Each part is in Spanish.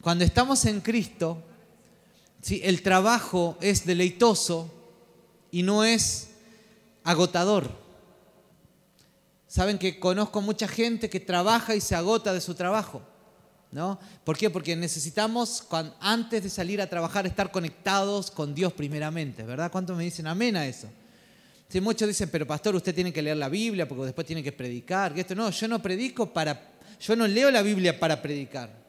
Cuando estamos en Cristo, ¿sí? el trabajo es deleitoso y no es agotador. Saben que conozco mucha gente que trabaja y se agota de su trabajo. ¿no? ¿Por qué? Porque necesitamos, antes de salir a trabajar, estar conectados con Dios primeramente, ¿verdad? ¿Cuántos me dicen amén a eso? Sí, muchos dicen, pero pastor, usted tiene que leer la Biblia porque después tiene que predicar. esto no, yo no predico para, yo no leo la Biblia para predicar.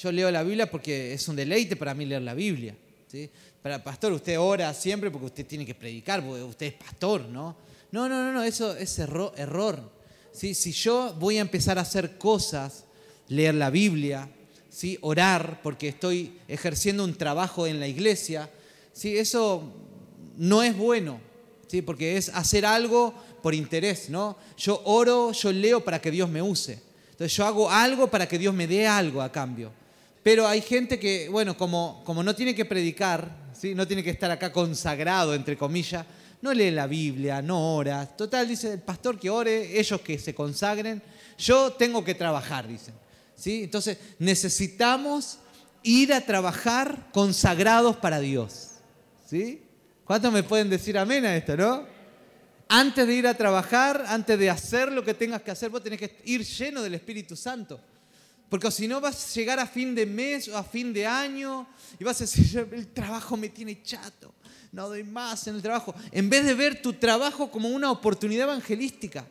Yo leo la Biblia porque es un deleite para mí leer la Biblia. ¿sí? Para pastor, usted ora siempre porque usted tiene que predicar, porque usted es pastor, ¿no? No, no, no, no eso es error. error. Si yo voy a empezar a hacer cosas, leer la Biblia, ¿sí? orar porque estoy ejerciendo un trabajo en la iglesia, eso no es bueno, ¿sí? porque es hacer algo por interés. ¿no? Yo oro, yo leo para que Dios me use. Entonces yo hago algo para que Dios me dé algo a cambio. Pero hay gente que, bueno, como, como no tiene que predicar, ¿sí? no tiene que estar acá consagrado, entre comillas, no lee la Biblia, no ora. Total, dice el pastor que ore, ellos que se consagren. Yo tengo que trabajar, dicen. ¿Sí? Entonces, necesitamos ir a trabajar consagrados para Dios. ¿Sí? ¿Cuántos me pueden decir amén a esto, no? Antes de ir a trabajar, antes de hacer lo que tengas que hacer, vos tenés que ir lleno del Espíritu Santo. Porque si no vas a llegar a fin de mes o a fin de año y vas a decir, el trabajo me tiene chato, no doy más en el trabajo. En vez de ver tu trabajo como una oportunidad evangelística,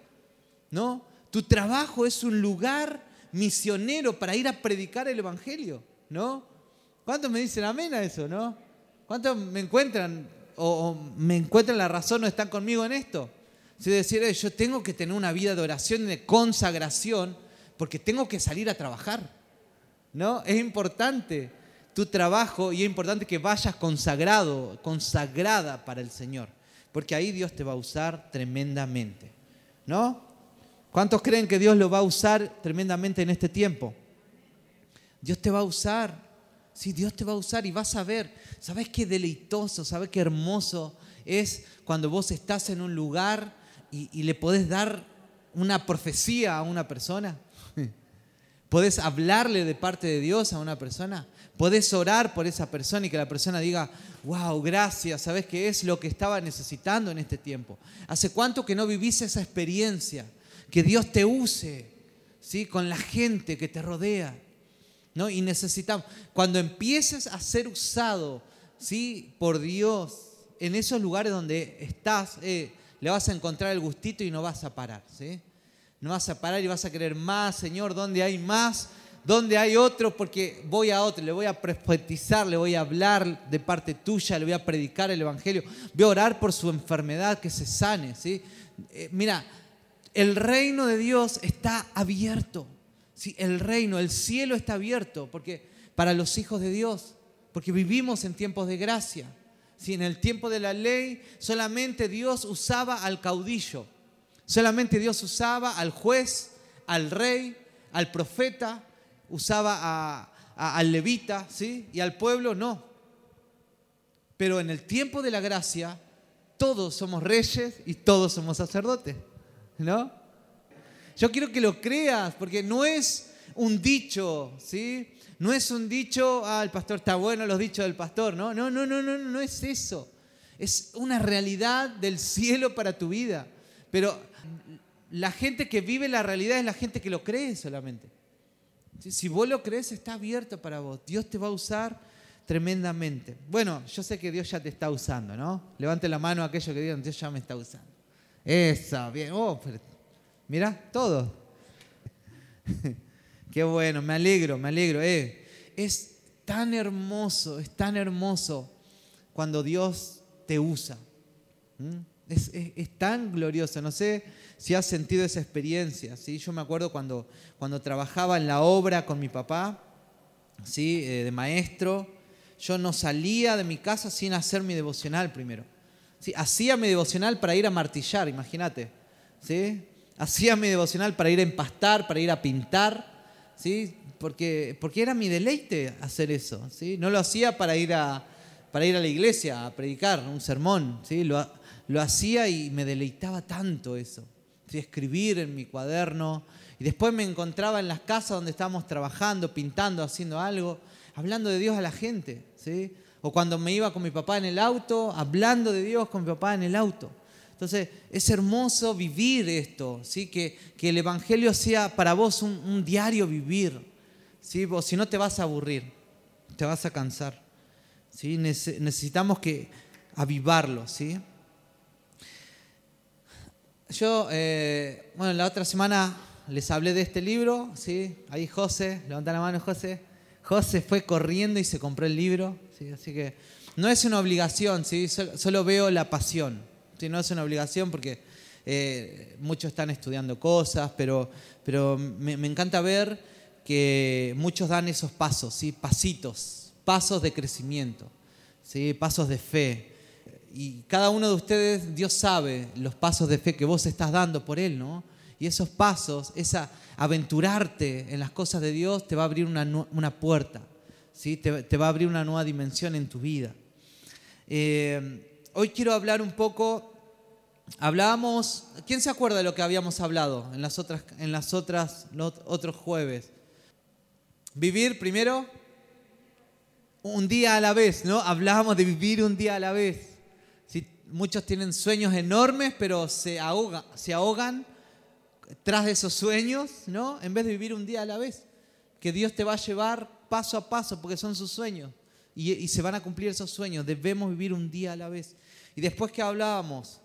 ¿no? Tu trabajo es un lugar misionero para ir a predicar el Evangelio, ¿no? ¿Cuántos me dicen amén a eso, no? ¿Cuántos me encuentran o, me encuentran la razón o están conmigo en esto? Si decir, yo tengo que tener una vida de oración y de consagración porque tengo que salir a trabajar, ¿no? Es importante tu trabajo y es importante que vayas consagrado, consagrada para el Señor, porque ahí Dios te va a usar tremendamente, ¿no? ¿Cuántos creen que Dios lo va a usar tremendamente en este tiempo? Dios te va a usar. Sí, Dios te va a usar y vas a ver. ¿Sabes qué deleitoso, sabes qué hermoso es cuando vos estás en un lugar y, le podés dar una profecía a una persona? ¿Podés hablarle de parte de Dios a una persona? ¿Podés orar por esa persona y que la persona diga, wow, gracias, ¿sabes qué es lo que estaba necesitando en este tiempo? ¿Hace cuánto que no vivís esa experiencia? que Dios te use, ¿sí? Con la gente que te rodea, ¿no? Y necesitamos, cuando empieces a ser usado, ¿sí? Por Dios, en esos lugares donde estás, eh, le vas a encontrar el gustito y no vas a parar, ¿sí? No vas a parar y vas a querer más, Señor, ¿dónde hay más? ¿Dónde hay otro? Porque voy a otro, le voy a profetizar, le voy a hablar de parte tuya, le voy a predicar el Evangelio, voy a orar por su enfermedad, que se sane, ¿sí? Eh, mira, el reino de Dios está abierto. Sí, el reino, el cielo está abierto porque para los hijos de Dios, porque vivimos en tiempos de gracia. Si en el tiempo de la ley solamente Dios usaba al caudillo, solamente Dios usaba al juez, al rey, al profeta, usaba al levita, ¿sí? Y al pueblo no. Pero en el tiempo de la gracia, todos somos reyes y todos somos sacerdotes. ¿no? Yo quiero que lo creas, porque no es un dicho, ¿sí? No es un dicho, ah, el pastor está bueno, los dichos del pastor, ¿no? No, no, no, no, no es eso. Es una realidad del cielo para tu vida. Pero la gente que vive la realidad es la gente que lo cree solamente. Si vos lo crees, está abierto para vos. Dios te va a usar tremendamente. Bueno, yo sé que Dios ya te está usando, ¿no? Levante la mano a aquellos que digan, Dios ya me está usando. Esa, bien. Oh, mira, todo. Qué bueno, me alegro, me alegro. Eh. Es tan hermoso, es tan hermoso cuando Dios te usa. Es, tan glorioso. No sé si has sentido esa experiencia. ¿sí? Yo me acuerdo cuando, cuando trabajaba en la obra con mi papá, ¿sí? Eh, de maestro, yo no salía de mi casa sin hacer mi devocional primero. ¿sí? Hacía mi devocional para ir a martillar, imagínate. ¿sí? Hacía mi devocional para ir a empastar, para ir a pintar, ¿sí? porque, porque era mi deleite hacer eso. ¿sí? No lo hacía para ir a, para ir a la iglesia a predicar un sermón. ¿sí? Lo, lo hacía y me deleitaba tanto eso. ¿sí? Escribir en mi cuaderno Y después me encontraba en las casas donde estábamos trabajando, pintando, haciendo algo, hablando de Dios a la gente. ¿sí? O cuando me iba con mi papá en el auto, hablando de Dios con mi papá en el auto. Entonces, es hermoso vivir esto, ¿sí? que, que el Evangelio sea para vos un, diario vivir. ¿sí? O si no, te vas a aburrir, te vas a cansar. Necesitamos que avivarlo. ¿sí? Yo, eh, bueno, la otra semana les hablé de este libro. Ahí José, levanta la mano José. José fue corriendo y se compró el libro, ¿sí? Así que no es una obligación. Solo, veo la pasión. No es una obligación porque eh, muchos están estudiando cosas, pero, me, encanta ver que muchos dan esos pasos. Pasitos, pasos de crecimiento, ¿sí? Pasos de fe. Y cada uno de ustedes, Dios sabe los pasos de fe que vos estás dando por Él, ¿no? Y esos pasos, esa aventurarte en las cosas de Dios, te va a abrir una, puerta, ¿sí? Te, va a abrir una nueva dimensión en tu vida. Eh, hoy quiero hablar un poco, hablábamos, ¿quién se acuerda de lo que habíamos hablado en las otras, en las otras, los otros jueves? Vivir primero un día a la vez, ¿no? Hablábamos de vivir un día a la vez. muchos tienen sueños enormes, pero se, ahogan tras de esos sueños, ¿no? En vez de vivir un día a la vez, que Dios te va a llevar paso a paso porque son sus sueños y, se van a cumplir esos sueños. Debemos vivir un día a la vez. Y después que hablábamos,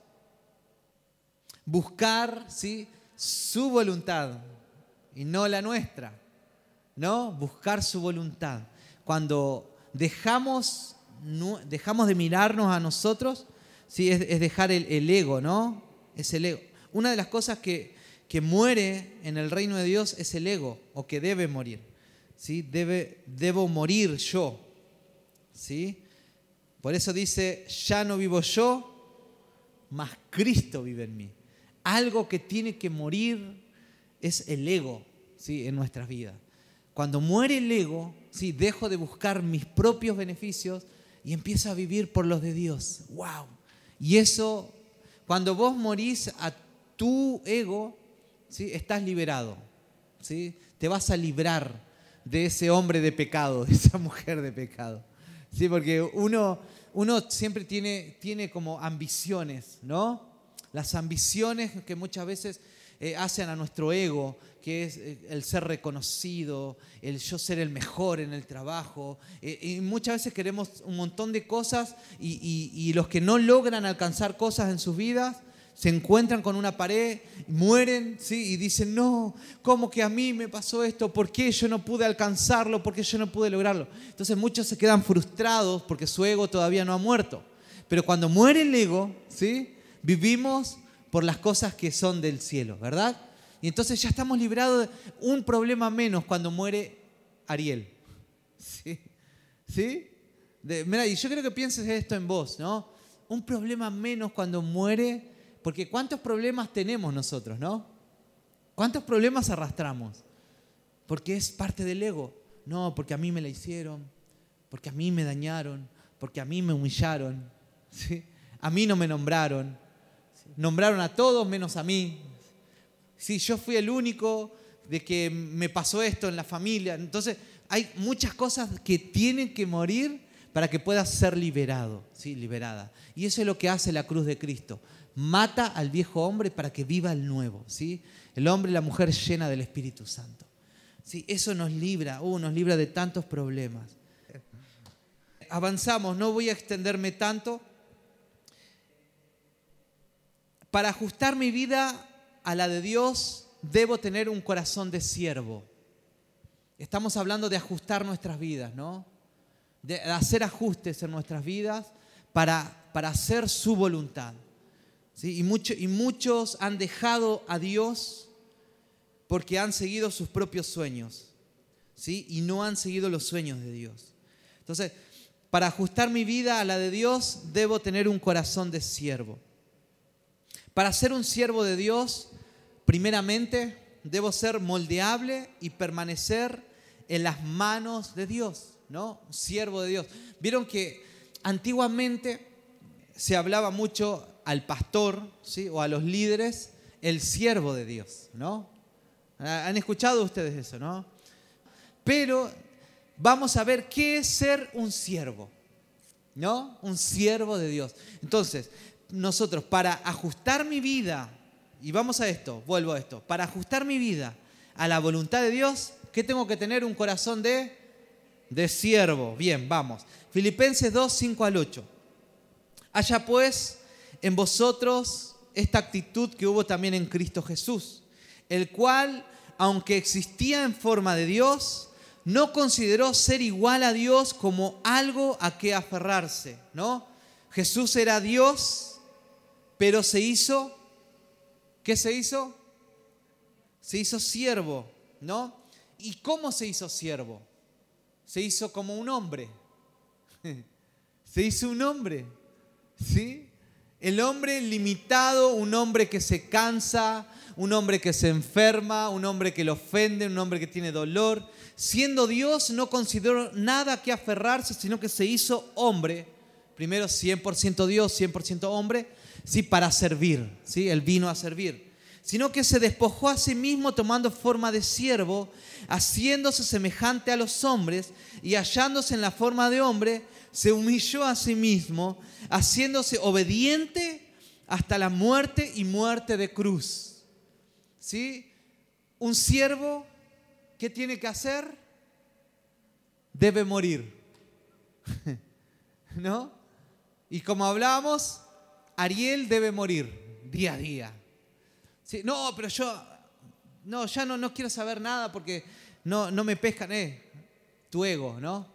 buscar, ¿sí? Su voluntad y no la nuestra, ¿no? Buscar su voluntad. Cuando dejamos, dejamos de mirarnos a nosotros, ¿sí? es, dejar el, el ego, ¿no? Es el ego. Una de las cosas que, que muere en el reino de Dios es el ego, o que debe morir. ¿sí? Debe, debo morir yo. ¿sí? Por eso dice, ya no vivo yo, mas Cristo vive en mí. Algo que tiene que morir es el ego ¿sí? en nuestras vidas. Cuando muere el ego, ¿sí? dejo de buscar mis propios beneficios y empiezo a vivir por los de Dios. ¡Wow! Y eso, cuando vos morís a tu ego, estás liberado. ¿sí? Te vas a librar de ese hombre de pecado, de esa mujer de pecado. ¿sí? Porque uno, uno siempre tiene, tiene como ambiciones, ¿no? Las ambiciones que muchas veces eh, hacen a nuestro ego, que es eh, el ser reconocido, el yo ser el mejor en el trabajo. Eh, y muchas veces queremos un montón de cosas y, y los que no logran alcanzar cosas en sus vidas se encuentran con una pared, mueren, ¿sí? Y dicen, no, ¿cómo que a mí me pasó esto? ¿Por qué yo no pude alcanzarlo? ¿Por qué yo no pude lograrlo? Entonces muchos se quedan frustrados porque su ego todavía no ha muerto. Pero cuando muere el ego, ¿sí? Vivimos por las cosas que son del cielo, ¿verdad? Y entonces ya estamos librados de un problema menos cuando muere Ariel. ¿Sí? ¿Sí? mira, y yo creo que pienses esto en vos, ¿no? Un problema menos cuando muere porque ¿cuántos problemas tenemos nosotros, no? ¿Cuántos problemas arrastramos? Porque es parte del ego. No, porque a mí me la hicieron, porque a mí me dañaron, porque a mí me humillaron, ¿sí? a mí no me nombraron. Nombraron a todos menos a mí. Sí, yo fui el único de que me pasó esto en la familia. Entonces, hay muchas cosas que tienen que morir para que puedas ser liberado, ¿sí? liberada. Y eso es lo que hace la cruz de Cristo mata al viejo hombre para que viva el nuevo, ¿sí? El hombre y la mujer llena del Espíritu Santo. ¿sí? Eso nos libra, uh, nos libra de tantos problemas. Avanzamos, no voy a extenderme tanto. Para ajustar mi vida a la de Dios, debo tener un corazón de siervo. Estamos hablando de ajustar nuestras vidas, ¿no? De hacer ajustes en nuestras vidas para, para hacer su voluntad. Y, y muchos han dejado a Dios porque han seguido sus propios sueños. ¿sí? Y no han seguido los sueños de Dios. Entonces, para ajustar mi vida a la de Dios, debo tener un corazón de siervo. Para ser un siervo de Dios, primeramente, debo ser moldeable y permanecer en las manos de Dios, ¿no? Siervo de Dios. Vieron que antiguamente se hablaba mucho al pastor ¿sí? o a los líderes el siervo de Dios, ¿no? ¿Han escuchado ustedes eso, no? Pero vamos a ver qué es ser un siervo, ¿no? Un siervo de Dios. Entonces, nosotros para ajustar mi vida, y vamos a esto, vuelvo a esto, para ajustar mi vida a la voluntad de Dios, ¿qué tengo que tener? Un corazón de, de siervo. Bien, vamos. Filipenses 2, 5 al 8. Haya pues en vosotros esta actitud que hubo también en Cristo Jesús, el cual, aunque existía en forma de Dios, no consideró ser igual a Dios como algo a que aferrarse, ¿no? Jesús era Dios, pero se hizo, ¿qué se hizo? Se hizo siervo, ¿no? ¿Y cómo se hizo siervo? Se hizo como un hombre. Se hizo un hombre, ¿sí? El hombre limitado, un hombre que se cansa, un hombre que se enferma, un hombre que le ofende, un hombre que tiene dolor. Siendo Dios, no consideró nada que aferrarse, sino que se hizo hombre. Primero 100% Dios, 100% hombre, sí, para servir, ¿sí? Él vino a servir. Sino que se despojó a sí mismo tomando forma de siervo, haciéndose semejante a los hombres y hallándose en la forma de hombre, se humilló a sí mismo, haciéndose obediente hasta la muerte y muerte de cruz. ¿Sí? Un siervo, ¿qué tiene que hacer? Debe morir. ¿No? Y como hablábamos, Ariel debe morir día a día. No, pero yo, no, ya no, no quiero saber nada porque no, no me pescan, eh, tu ego, ¿no?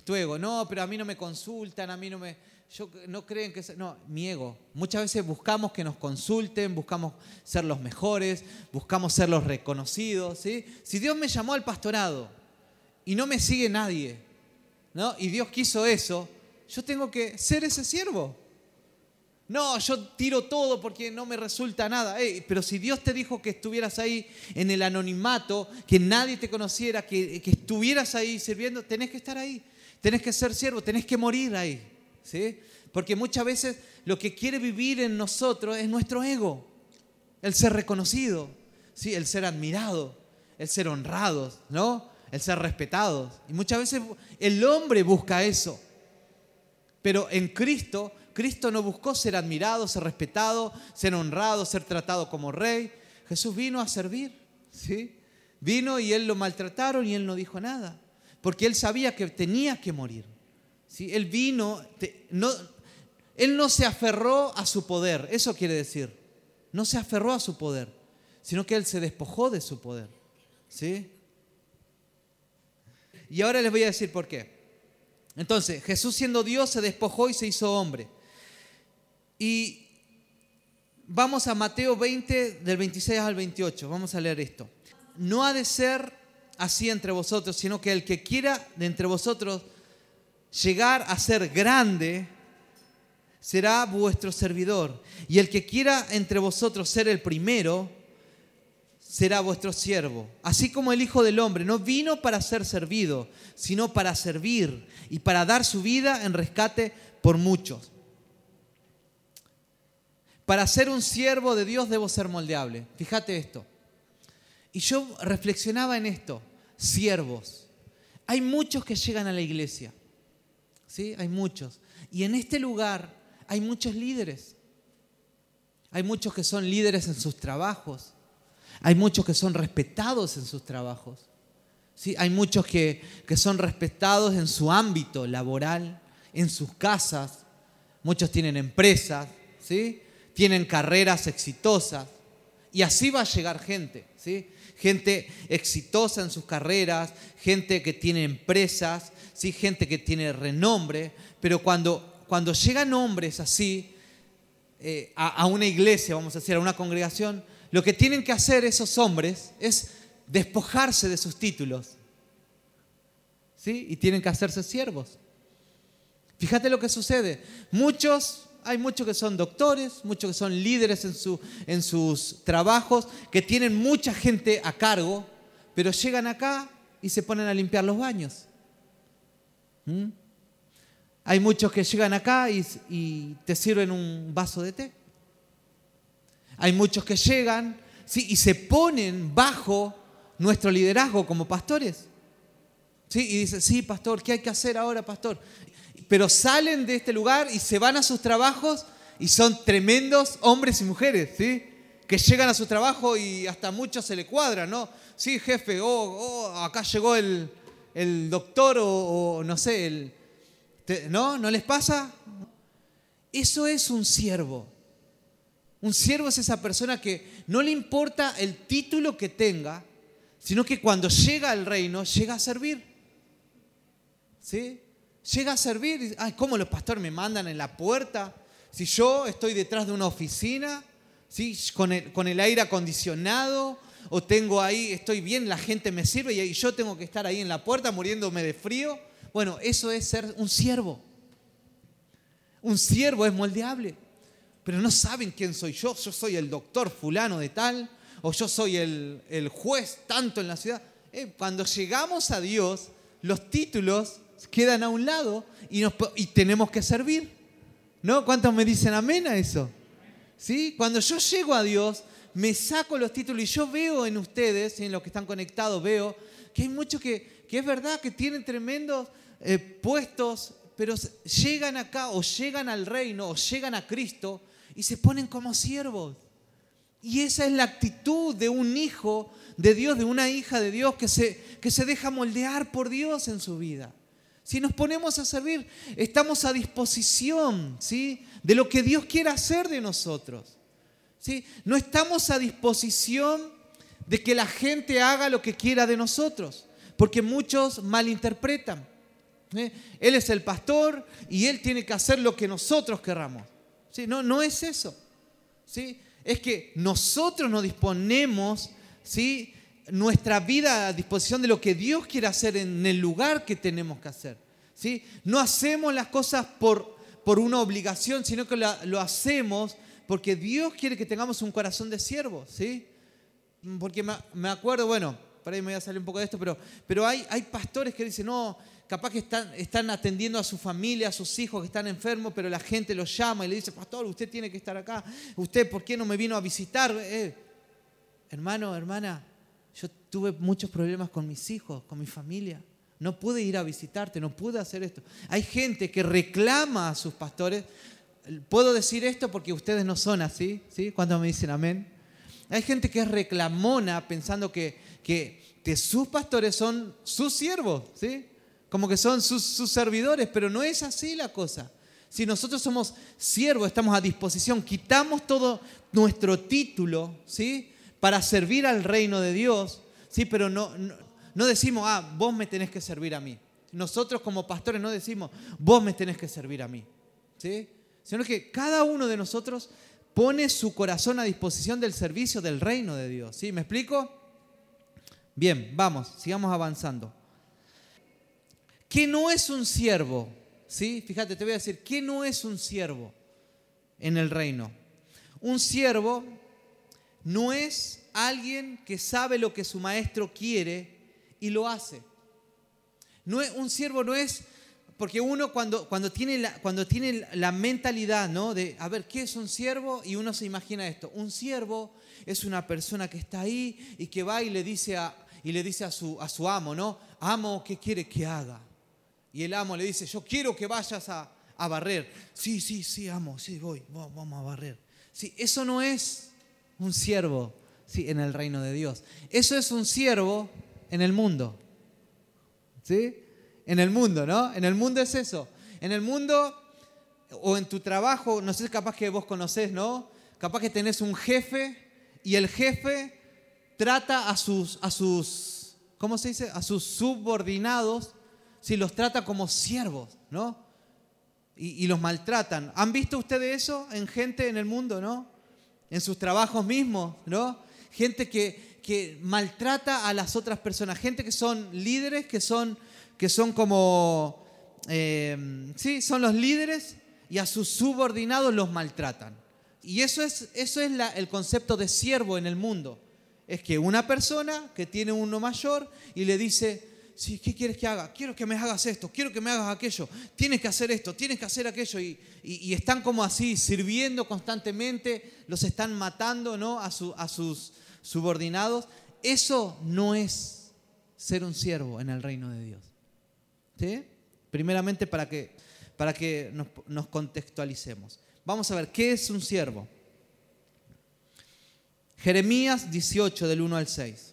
tu ego, no, pero a mí no me consultan, a mí no me, yo, no creen que, no, mi ego. Muchas veces buscamos que nos consulten, buscamos ser los mejores, buscamos ser los reconocidos, ¿sí? Si Dios me llamó al pastorado y no me sigue nadie, ¿no? Y Dios quiso eso, yo tengo que ser ese siervo. No, yo tiro todo porque no me resulta nada. pero si Dios te dijo que estuvieras ahí en el anonimato, que nadie te conociera, que, que estuvieras ahí sirviendo, tenés que estar ahí. Tenés que ser siervo, tenés que morir ahí. ¿sí? Porque muchas veces lo que quiere vivir en nosotros es nuestro ego. El ser reconocido, ¿sí? el ser admirado, el ser honrados, ¿no? el ser respetados. Y muchas veces el hombre busca eso. Pero en Cristo, Cristo no buscó ser admirado, ser respetado, ser honrado, ser tratado como rey. Jesús vino a servir. ¿sí? Vino y él lo maltrataron y él no dijo nada porque él sabía que tenía que morir. ¿sí? Él vino, no, él no se aferró a su poder, eso quiere decir, no se aferró a su poder, sino que él se despojó de su poder. ¿sí? Y ahora les voy a decir por qué. Entonces, Jesús siendo Dios se despojó y se hizo hombre. Y vamos a Mateo 20, del 26 al 28, vamos a leer esto. No ha de ser así entre vosotros, sino que el que quiera de entre vosotros llegar a ser grande, será vuestro servidor. Y el que quiera entre vosotros ser el primero, será vuestro siervo. Así como el Hijo del Hombre no vino para ser servido, sino para servir y para dar su vida en rescate por muchos. Para ser un siervo de Dios debo ser moldeable. Fíjate esto. Y yo reflexionaba en esto, siervos. Hay muchos que llegan a la iglesia, ¿sí? Hay muchos. Y en este lugar hay muchos líderes. Hay muchos que son líderes en sus trabajos. Hay muchos que son respetados en sus trabajos. ¿sí? Hay muchos que, que son respetados en su ámbito laboral, en sus casas. Muchos tienen empresas, ¿sí? Tienen carreras exitosas. Y así va a llegar gente. ¿sí? gente exitosa en sus carreras, gente que tiene empresas, ¿sí? gente que tiene renombre, pero cuando, cuando llegan hombres así eh, a, una iglesia, vamos a decir, a una congregación, lo que tienen que hacer esos hombres es despojarse de sus títulos. ¿Sí? Y tienen que hacerse siervos. Fíjate lo que sucede. Muchos hay muchos que son doctores, muchos que son líderes en, en sus trabajos, que tienen mucha gente a cargo, pero llegan acá y se ponen a limpiar los baños. ¿Mm? Hay muchos que llegan acá y, te sirven un vaso de té. Hay muchos que llegan, y se ponen bajo nuestro liderazgo como pastores. ¿Sí? Y dicen, sí, pastor, ¿qué hay que hacer ahora, pastor? Pero salen de este lugar y se van a sus trabajos y son tremendos hombres y mujeres, ¿sí? Que llegan a su trabajo y hasta muchos se le cuadran, ¿no? Sí, jefe, oh, oh acá llegó el, doctor o, no sé, el, ¿no? ¿No les pasa? Eso es un siervo. Un siervo es esa persona que no le importa el título que tenga, sino que cuando llega al reino, llega a servir. ¿Sí? Llega a servir. Ay, ¿cómo los pastores me mandan en la puerta? Si yo estoy detrás de una oficina, ¿sí? con, el, con el aire acondicionado, o tengo ahí, estoy bien, la gente me sirve y yo tengo que estar ahí en la puerta muriéndome de frío. Bueno, eso es ser un siervo. Un siervo es moldeable, pero no saben quién soy yo. Yo soy el doctor fulano de tal, o yo soy el, juez tanto en la ciudad. Eh, cuando llegamos a Dios, los títulos quedan a un lado y, tenemos que servir. ¿No? ¿Cuántos me dicen amén a eso? ¿Sí? Cuando yo llego a Dios, me saco los títulos y yo veo en ustedes, en los que están conectados, veo que hay muchos que, que es verdad que tienen tremendos eh, puestos, pero llegan acá o llegan al reino o llegan a Cristo y se ponen como siervos. Y esa es la actitud de un hijo de Dios, de una hija de Dios que se, que se deja moldear por Dios en su vida. Si nos ponemos a servir, estamos a disposición ¿sí? de lo que Dios quiere hacer de nosotros. ¿sí? No estamos a disposición de que la gente haga lo que quiera de nosotros, porque muchos malinterpretan. ¿eh? Él es el pastor y él tiene que hacer lo que nosotros querramos. ¿sí? No, no es eso. ¿sí? es que nosotros nos disponemos, ¿sí? nuestra vida a disposición de lo que Dios quiere hacer en el lugar que tenemos que hacer. No hacemos las cosas por, por una obligación, sino que lo hacemos porque Dios quiere que tengamos un corazón de siervo. ¿sí? Porque me, acuerdo, bueno, por ahí me voy a salir un poco de esto, pero, pero hay, hay pastores que dicen, no, capaz que están, están atendiendo a su familia, a sus hijos que están enfermos, pero la gente los llama y le dice, pastor, usted tiene que estar acá, usted, ¿por qué no me vino a visitar? Eh, hermano, hermana, yo tuve muchos problemas con mis hijos, con mi familia. No pude ir a visitarte, no pude hacer esto. Hay gente que reclama a sus pastores. Puedo decir esto porque ustedes no son así, ¿sí? Cuando me dicen amén. Hay gente que es reclamona pensando que, que, sus pastores son sus siervos, ¿sí? como que son sus, servidores, pero no es así la cosa. Si nosotros somos siervos, estamos a disposición, quitamos todo nuestro título, ¿sí? Para servir al reino de Dios, ¿sí? Pero no, decimos, ah, vos me tenés que servir a mí. Nosotros como pastores no decimos, vos me tenés que servir a mí, ¿sí? Sino que cada uno de nosotros pone su corazón a disposición del servicio del reino de Dios, ¿sí? ¿Me explico? Bien, vamos, sigamos avanzando. ¿Qué no es un siervo? ¿Sí? Fíjate, te voy a decir, ¿qué no es un siervo en el reino? Un siervo no es alguien que sabe lo que su maestro quiere y lo hace. No es, un siervo no es, porque uno cuando, cuando, tiene la, cuando tiene la mentalidad ¿no? de, a ver, ¿qué es un siervo? Y uno se imagina esto, un siervo es una persona que está ahí y que va y le dice a, y le dice a, su, a su amo, ¿no? Amo, ¿qué quiere que haga? Y el amo le dice, yo quiero que vayas a, barrer. Sí, sí, sí, amo, sí, voy, vamos a barrer. Sí, eso no es un siervo sí, en el reino de Dios. Eso es un siervo en el mundo. ¿Sí? En el mundo, ¿no? En el mundo es eso. En el mundo o en tu trabajo, no sé, capaz que vos conocés, ¿no? Capaz que tenés un jefe y el jefe trata a sus, a sus, ¿cómo se dice? A sus subordinados si los trata como siervos, ¿no? Y, los maltratan. ¿Han visto ustedes eso en gente en el mundo, no? En sus trabajos mismos, ¿no? Gente que, que maltrata a las otras personas, gente que son líderes, que son, que son como, eh, sí, son los líderes y a sus subordinados los maltratan. Y eso es, eso es el concepto de siervo en el mundo. Es que una persona que tiene uno mayor y le dice, sí, ¿qué quieres que haga? Quiero que me hagas esto, quiero que me hagas aquello, tienes que hacer esto, tienes que hacer aquello. Y, están como así, sirviendo constantemente, los están matando ¿no? a, a sus subordinados, eso no es ser un siervo en el reino de Dios. Primeramente para que, para que nos, nos contextualicemos. Vamos a ver, ¿qué es un siervo? Jeremías 18 del 1 al 6.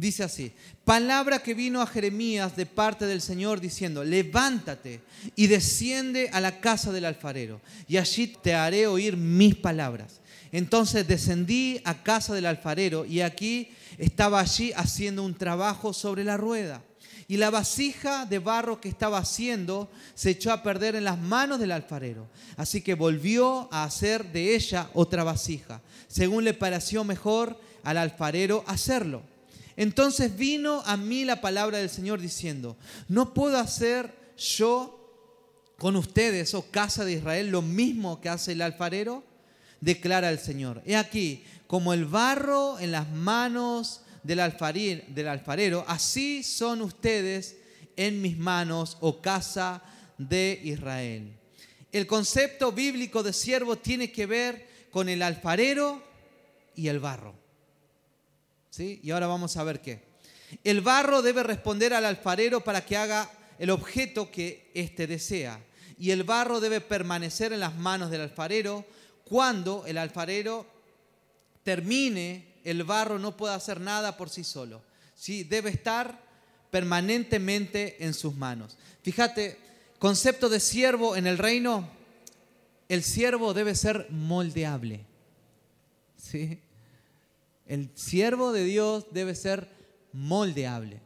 Dice así, palabra que vino a Jeremías de parte del Señor diciendo, levántate y desciende a la casa del alfarero, y allí te haré oír mis palabras. Entonces descendí a casa del alfarero y aquí estaba allí haciendo un trabajo sobre la rueda. Y la vasija de barro que estaba haciendo se echó a perder en las manos del alfarero. Así que volvió a hacer de ella otra vasija, según le pareció mejor al alfarero hacerlo. Entonces vino a mí la palabra del Señor diciendo, no puedo hacer yo con ustedes, oh casa de Israel, lo mismo que hace el alfarero, declara el Señor. He aquí, como el barro en las manos del, del alfarero, así son ustedes en mis manos, oh casa de Israel. El concepto bíblico de siervo tiene que ver con el alfarero y el barro. Y ahora vamos a ver qué. El barro debe responder al alfarero para que haga el objeto que éste desea. Y el barro debe permanecer en las manos del alfarero. Cuando el alfarero termine, el barro no puede hacer nada por sí solo. ¿sí? Debe estar permanentemente en sus manos. Fíjate, concepto de siervo en el reino, el siervo debe ser moldeable. ¿sí? El siervo de Dios debe ser moldeable.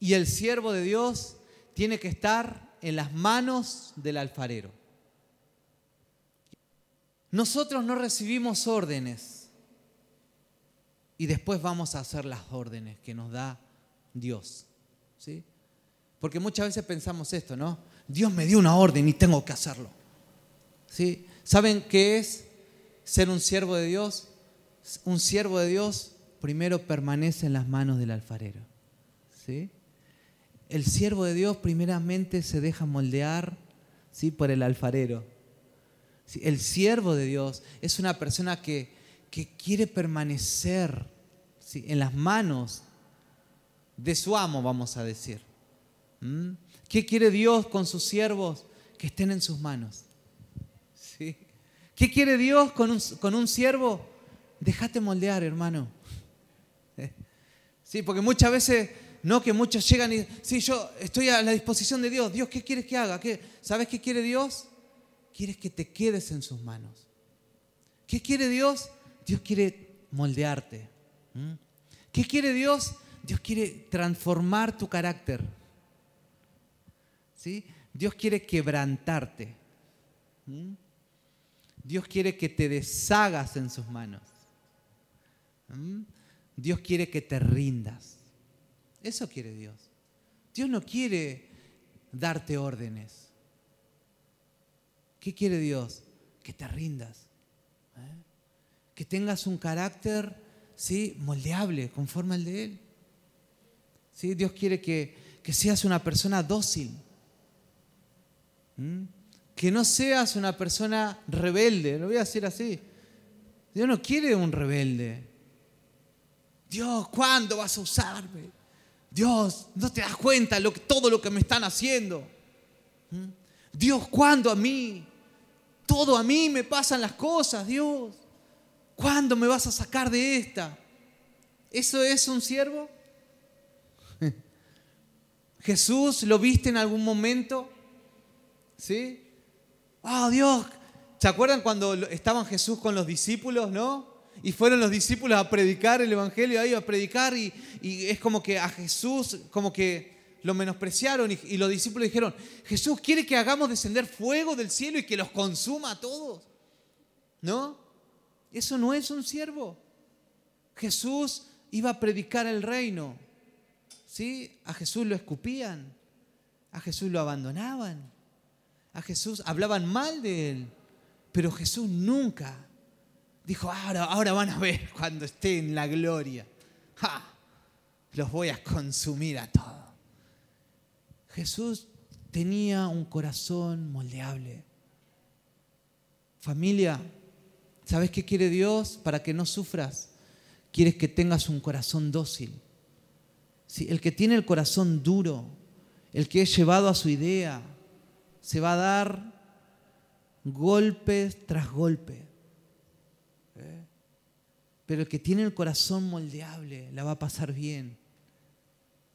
Y el siervo de Dios tiene que estar en las manos del alfarero. Nosotros no recibimos órdenes y después vamos a hacer las órdenes que nos da Dios. ¿sí? Porque muchas veces pensamos esto, ¿no? Dios me dio una orden y tengo que hacerlo. ¿Sí? ¿Saben qué es ser un siervo de Dios, un siervo de Dios primero permanece en las manos del alfarero. ¿sí? El siervo de Dios primeramente se deja moldear ¿sí? por el alfarero. El siervo de Dios es una persona que, que quiere permanecer en las manos de su amo, vamos a decir. ¿Mm? ¿Qué quiere Dios con sus siervos? Que estén en sus manos. ¿Sí? ¿Qué quiere Dios con un, siervo? Déjate moldear, hermano. Sí, porque muchas veces, no que muchos llegan y, sí, yo estoy a la disposición de Dios. Dios, ¿qué quieres que haga? ¿Qué? ¿Sabes qué quiere Dios? Quieres que te quedes en sus manos. ¿Qué quiere Dios? Dios quiere moldearte. ¿Qué quiere Dios? Dios quiere transformar tu carácter. ¿Sí? Dios quiere quebrantarte. Dios quiere que te deshagas en sus manos. Dios quiere que te rindas. Eso quiere Dios. Dios no quiere darte órdenes. ¿Qué quiere Dios? Que te rindas. ¿eh? Que tengas un carácter ¿sí? moldeable, conforme al de Él. ¿Sí? Dios quiere que, seas una persona dócil. Que no seas una persona rebelde, lo voy a decir así. Dios no quiere un rebelde. Dios, ¿cuándo vas a usarme? Dios, ¿no te das cuenta de todo lo que me están haciendo? Dios, ¿cuándo a mí? Todo a mí me pasan las cosas, Dios. ¿Cuándo me vas a sacar de esta? ¿Eso es un siervo? ¿Jesús lo viste en algún momento? ¿Sí? oh Dios, ¿se acuerdan cuando estaban Jesús con los discípulos, no? Y fueron los discípulos a predicar el Evangelio, ahí a predicar y, es como que a Jesús, como que lo menospreciaron y, los discípulos dijeron, Jesús quiere que hagamos descender fuego del cielo y que los consuma a todos. ¿No? Eso no es un siervo. Jesús iba a predicar el reino. ¿Sí? A Jesús lo escupían. A Jesús lo abandonaban a Jesús, hablaban mal de él, pero Jesús nunca dijo, ahora, ahora van a ver cuando esté en la gloria. Los voy a consumir a todos. Jesús tenía un corazón moldeable. Familia, ¿sabes qué quiere Dios para que no sufras? Quieres que tengas un corazón dócil. el que tiene el corazón duro, el que es llevado a su idea, se va a dar golpes tras golpe. ¿Eh? Pero el que tiene el corazón moldeable la va a pasar bien.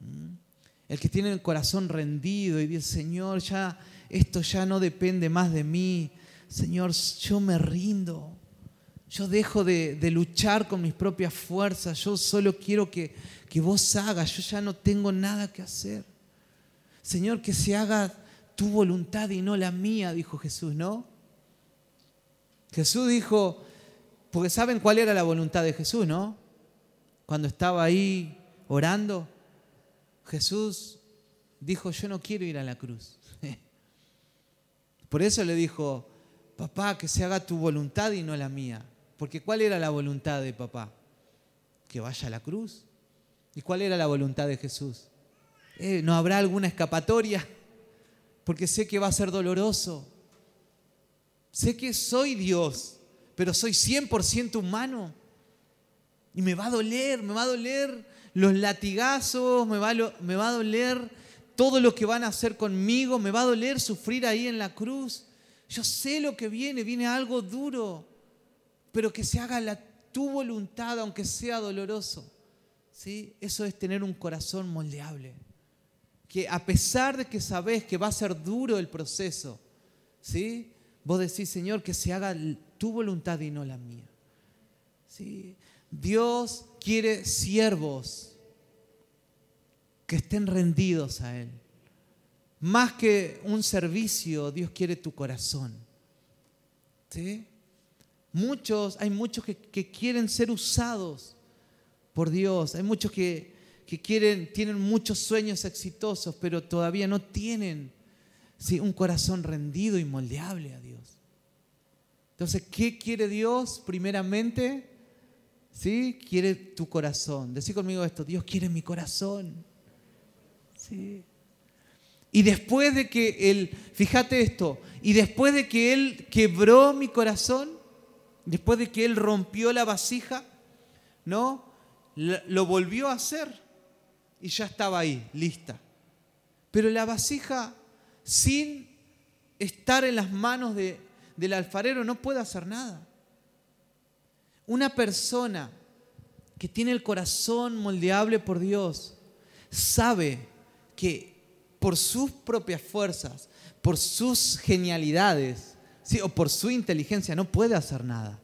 ¿Mm? El que tiene el corazón rendido y dice, Señor, ya esto ya no depende más de mí. Señor, yo me rindo. Yo dejo de, luchar con mis propias fuerzas. Yo solo quiero que, que vos hagas. Yo ya no tengo nada que hacer. Señor, que se haga tu voluntad y no la mía, dijo Jesús, ¿no? Jesús dijo, porque saben cuál era la voluntad de Jesús, ¿no? Cuando estaba ahí orando, Jesús dijo, yo no quiero ir a la cruz. Por eso le dijo, papá, que se haga tu voluntad y no la mía. Porque ¿cuál era la voluntad de papá? Que vaya a la cruz. ¿Y cuál era la voluntad de Jesús? Eh, ¿No habrá alguna escapatoria? Porque sé que va a ser doloroso. Sé que soy Dios, pero soy 100% humano. Y me va a doler, me va a doler los latigazos, me va, a doler todo lo que van a hacer conmigo, me va a doler sufrir ahí en la cruz. Yo sé lo que viene, viene algo duro, pero que se haga la, tu voluntad, aunque sea doloroso. ¿Sí? Eso es tener un corazón moldeable. Que a pesar de que sabes que va a ser duro el proceso, ¿sí? vos decís, Señor, que se haga tu voluntad y no la mía. ¿Sí? Dios quiere siervos que estén rendidos a Él. Más que un servicio, Dios quiere tu corazón. ¿Sí? Muchos, hay muchos que, quieren ser usados por Dios. Hay muchos que, quieren, tienen muchos sueños exitosos, pero todavía no tienen un corazón rendido y moldeable a Dios. Entonces, ¿qué quiere Dios? Primeramente, ¿sí? Quiere tu corazón. Decí conmigo esto, Dios quiere mi corazón. ¿Sí? Y después de que Él, fíjate esto, y después de que Él quebró mi corazón, después de que Él rompió la vasija, ¿no? Lo volvió a hacer y ya estaba ahí, lista. Pero la vasija, sin estar en las manos del alfarero, no puede hacer nada. Una persona que tiene el corazón moldeable por Dios sabe que por sus propias fuerzas, por sus genialidades, ¿sí? o por su inteligencia, no puede hacer nada.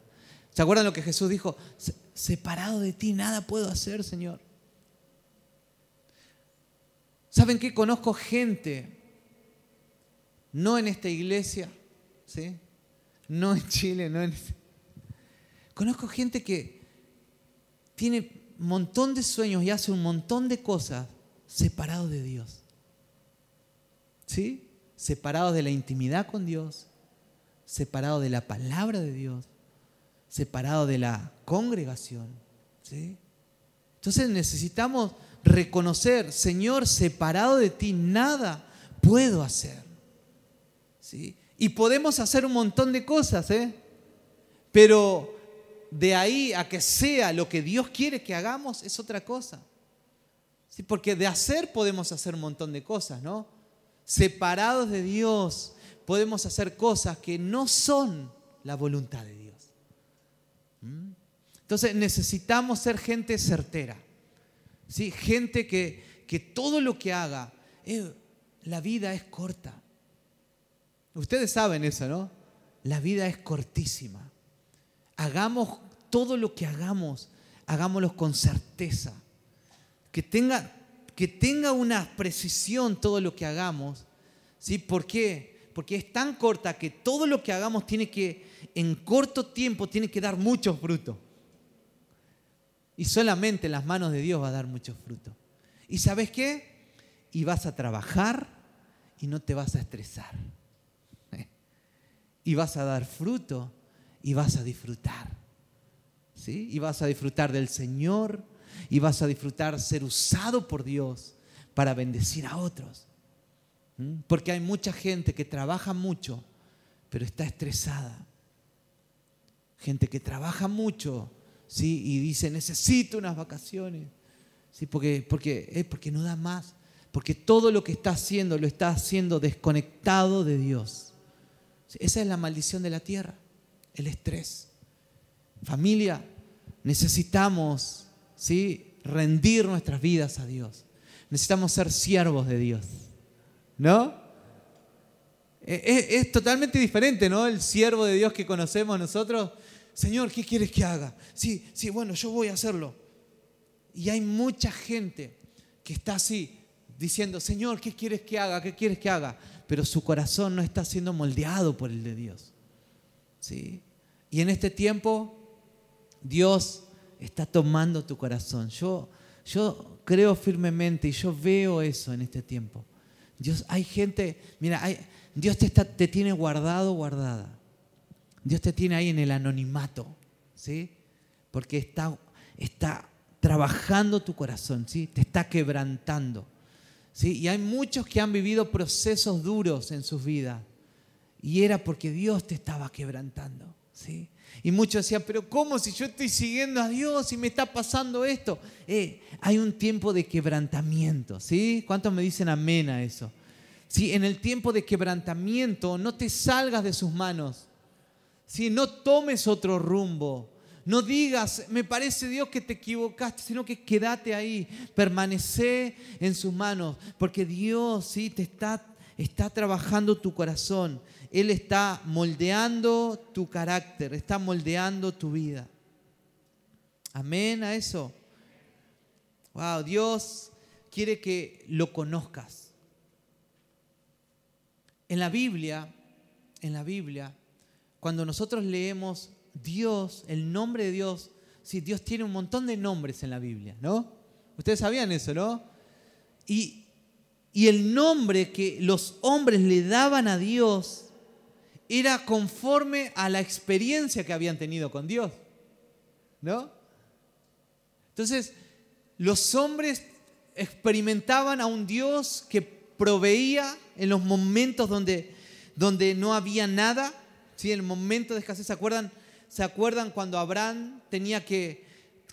¿Se acuerdan lo que Jesús dijo? Separado de ti, nada puedo hacer, Señor. ¿Saben qué? Conozco gente, no en esta iglesia, ¿sí? no en Chile, no en... Conozco gente que tiene un montón de sueños y hace un montón de cosas separado de Dios. ¿Sí? Separados de la intimidad con Dios, separados de la palabra de Dios, separados de la congregación. ¿Sí? Entonces necesitamos reconocer, Señor, separado de ti, nada puedo hacer. ¿Sí? Y podemos hacer un montón de cosas, ¿eh? Pero de ahí a que sea lo que Dios quiere que hagamos es otra cosa. ¿Sí? Porque de hacer podemos hacer un montón de cosas, ¿no? separados de Dios, podemos hacer cosas que no son la voluntad de Dios. ¿Mm? Entonces necesitamos ser gente certera, ¿sí? gente que, que todo lo que haga, eh, la vida es corta. Ustedes saben eso, ¿no? La vida es cortísima. Hagamos todo lo que hagamos, hagámoslo con certeza. Que tenga que tenga una precisión todo lo que hagamos. ¿sí? ¿Por qué? Porque es tan corta que todo lo que hagamos tiene que, en corto tiempo, tiene que dar mucho fruto. Y solamente en las manos de Dios va a dar mucho fruto. ¿Y sabes qué? Y vas a trabajar y no te vas a estresar. Y vas a dar fruto y vas a disfrutar. Y vas a disfrutar del Señor y vas a disfrutar ser usado por Dios para bendecir a otros. Porque hay mucha gente que trabaja mucho, pero está estresada. gente que trabaja mucho, ¿sí? Y dice, necesito unas vacaciones, ¿sí? Porque, porque, es porque no da más, porque todo lo que está haciendo lo está haciendo desconectado de Dios. Esa es la maldición de la tierra, el estrés. Familia, necesitamos ¿sí? rendir nuestras vidas a Dios. Necesitamos ser siervos de Dios. ¿No? E, e, es, totalmente diferente, ¿no? El siervo de Dios que conocemos nosotros. Señor, ¿qué quieres que haga? Sí, sí, bueno, yo voy a hacerlo. Y hay mucha gente que está así, diciendo, Señor, ¿qué quieres que haga? ¿Qué quieres que haga? Pero su corazón no está siendo moldeado por el de Dios. ¿Sí? Y en este tiempo, Dios está tomando tu corazón. Yo, yo creo firmemente y yo veo eso en este tiempo. Dios, hay gente, mira, Dios te, está, te tiene guardado, guardada. Dios te tiene ahí en el anonimato, ¿sí? Porque está, está trabajando tu corazón, ¿sí? Te está quebrantando. ¿sí? Y hay muchos que han vivido procesos duros en sus vidas. Y era porque Dios te estaba quebrantando, ¿sí? Y muchos decían, pero ¿cómo si yo estoy siguiendo a Dios y me está pasando esto? Eh, hay un tiempo de quebrantamiento, ¿sí? ¿Cuántos me dicen amén a eso? Si en el tiempo de quebrantamiento no te salgas de sus manos, si no tomes otro rumbo, no digas, me parece Dios que te equivocaste, sino que quédate ahí, permanece en sus manos, porque Dios sí te está, está trabajando tu corazón. Él está moldeando tu carácter, está moldeando tu vida. Amén a eso. Wow, Dios quiere que lo conozcas. En la Biblia, en la Biblia, cuando nosotros leemos Dios, el nombre de Dios, sí, Dios tiene un montón de nombres en la Biblia, ¿no? Ustedes sabían eso, ¿no? Y, y el nombre que los hombres le daban a Dios era conforme a la experiencia que habían tenido con Dios. ¿No? Entonces, los hombres experimentaban a un Dios que proveía en los momentos donde, donde no había nada, ¿sí? en el momento de escasez. ¿Se acuerdan, ¿Se acuerdan cuando Abraham tenía que,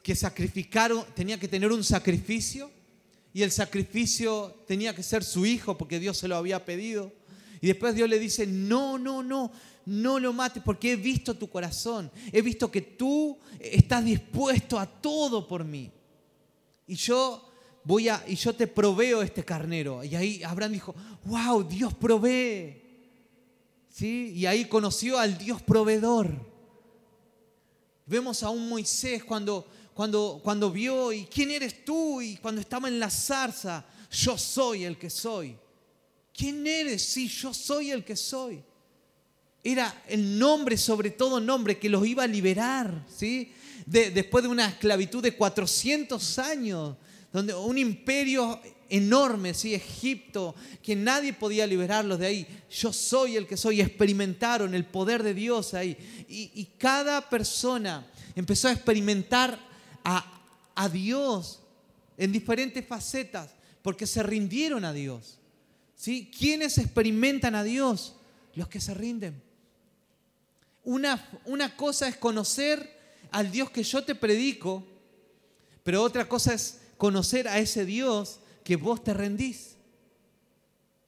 que sacrificar, tenía que tener un sacrificio? Y el sacrificio tenía que ser su hijo porque Dios se lo había pedido. Y después Dios le dice, no, no, no, no lo mates porque he visto tu corazón, he visto que tú estás dispuesto a todo por mí. Y yo voy a, y yo te proveo este carnero. Y ahí Abraham dijo, wow, Dios provee. ¿Sí? Y ahí conoció al Dios proveedor. Vemos a un Moisés cuando, cuando, cuando vio, ¿y quién eres tú? Y cuando estaba en la zarza, yo soy el que soy. ¿Quién eres? Sí, yo soy el que soy. Era el nombre, sobre todo nombre, que los iba a liberar, ¿sí? después de una esclavitud de 400 años, donde un imperio enorme, ¿sí? Egipto, que nadie podía liberarlos de ahí. Yo soy el que soy. Experimentaron el poder de Dios ahí. Y, cada persona empezó a experimentar a, a Dios en diferentes facetas, porque se rindieron a Dios. ¿Sí? ¿Quiénes experimentan a Dios? Los que se rinden. Una, una cosa es conocer al Dios que yo te predico, pero otra cosa es conocer a ese Dios que vos te rendís.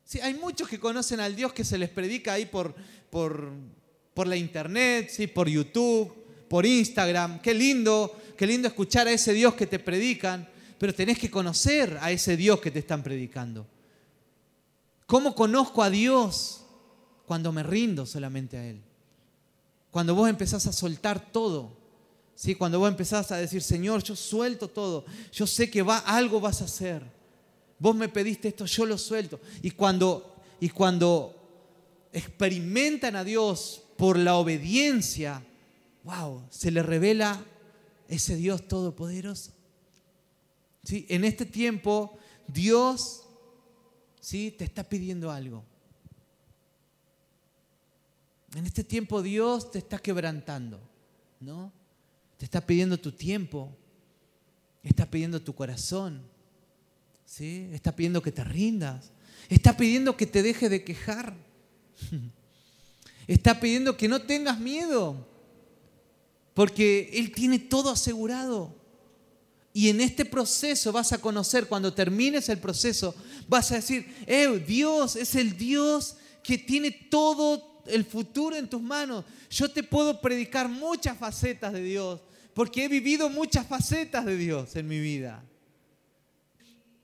Sí, hay muchos que conocen al Dios que se les predica ahí por, por, por la internet, ¿sí? por YouTube, por Instagram. Qué lindo, qué lindo escuchar a ese Dios que te predican, pero tenés que conocer a ese Dios que te están predicando. ¿Cómo conozco a Dios? Cuando me rindo solamente a Él. Cuando vos empezás a soltar todo. ¿sí? Cuando vos empezás a decir, Señor, yo suelto todo. Yo sé que va, algo vas a hacer. Vos me pediste esto, yo lo suelto. Y cuando, y cuando experimentan a Dios por la obediencia, wow, se le revela ese Dios todopoderoso. ¿Sí? En este tiempo, Dios ¿sí? te está pidiendo algo. En este tiempo Dios te está quebrantando, ¿no? Te está pidiendo tu tiempo, está pidiendo tu corazón, ¿sí? Está pidiendo que te rindas, está pidiendo que te dejes de quejar, está pidiendo que no tengas miedo, Porque Él tiene todo asegurado. Y en este proceso vas a conocer, cuando termines el proceso, vas a decir, eh, Dios es el Dios que tiene todo el futuro en tus manos. Yo te puedo predicar muchas facetas de Dios, porque he vivido muchas facetas de Dios en mi vida.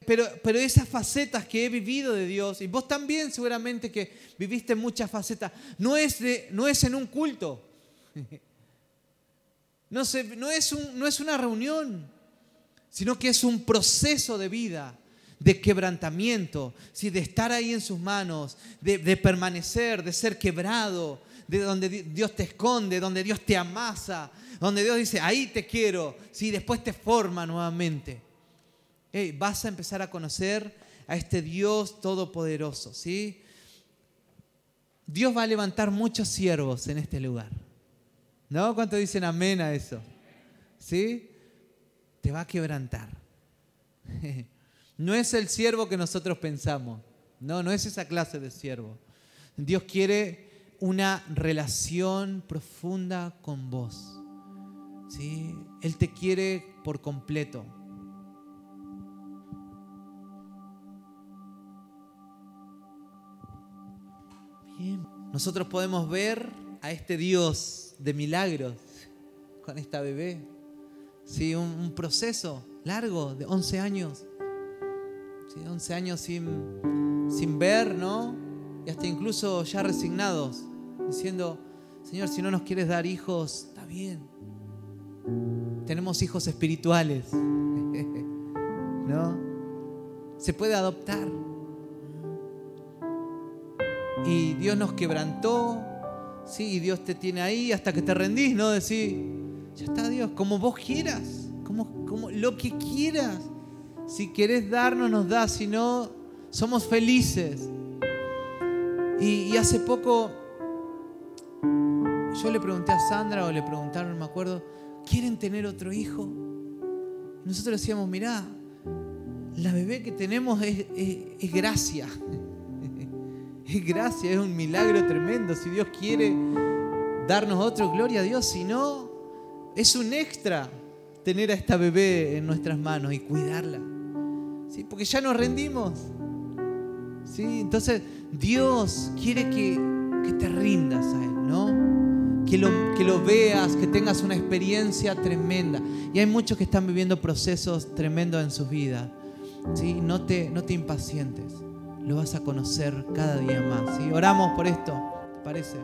Pero, pero esas facetas que he vivido de Dios, y vos también seguramente que viviste muchas facetas, no es, de, no es en un culto, no, no, es un, no es una reunión, sino que es un proceso de vida de quebrantamiento, ¿sí? de estar ahí en sus manos, de, permanecer, de ser quebrado, de donde Dios te esconde, donde Dios te amasa, donde Dios dice, ahí te quiero, ¿sí? después te forma nuevamente. vas a empezar a conocer a este Dios todopoderoso. ¿sí? Dios va a levantar muchos siervos en este lugar. ¿No? ¿Cuánto dicen amén a eso? ¿Sí? Te va a quebrantar. No es el siervo que nosotros pensamos. No, no es esa clase de siervo. Dios quiere una relación profunda con vos. ¿Sí? Él te quiere por completo. Bien. Nosotros podemos ver a este Dios de milagros con esta bebé. ¿Sí? Un, proceso largo de 11 años 11 años sin, sin ver, ¿no? Y hasta incluso ya resignados, diciendo, Señor, si no nos quieres dar hijos, está bien. Tenemos hijos espirituales, ¿no? Se puede adoptar. Y Dios nos quebrantó, ¿sí? Y Dios te tiene ahí hasta que te rendís, ¿no? Decir, ya está Dios, como vos quieras, como, como lo que quieras. Si querés darnos, nos das. Si no, somos felices. Y, hace poco yo le pregunté a Sandra o le preguntaron, me acuerdo, ¿quieren tener otro hijo? nosotros decíamos, mirá, la bebé que tenemos es, es gracia. Es gracia, es un milagro tremendo. Si Dios quiere darnos otro, gloria a Dios. Si no, es un extra tener a esta bebé en nuestras manos y cuidarla. ¿sí? porque ya nos rendimos. ¿sí? Entonces Dios quiere que, te rindas a Él, ¿no? Que lo, que lo veas, que tengas una experiencia tremenda. Y hay muchos que están viviendo procesos tremendos en sus vidas. ¿sí? No, te, no te impacientes, lo vas a conocer cada día más. ¿sí? Oramos por esto, ¿te parece?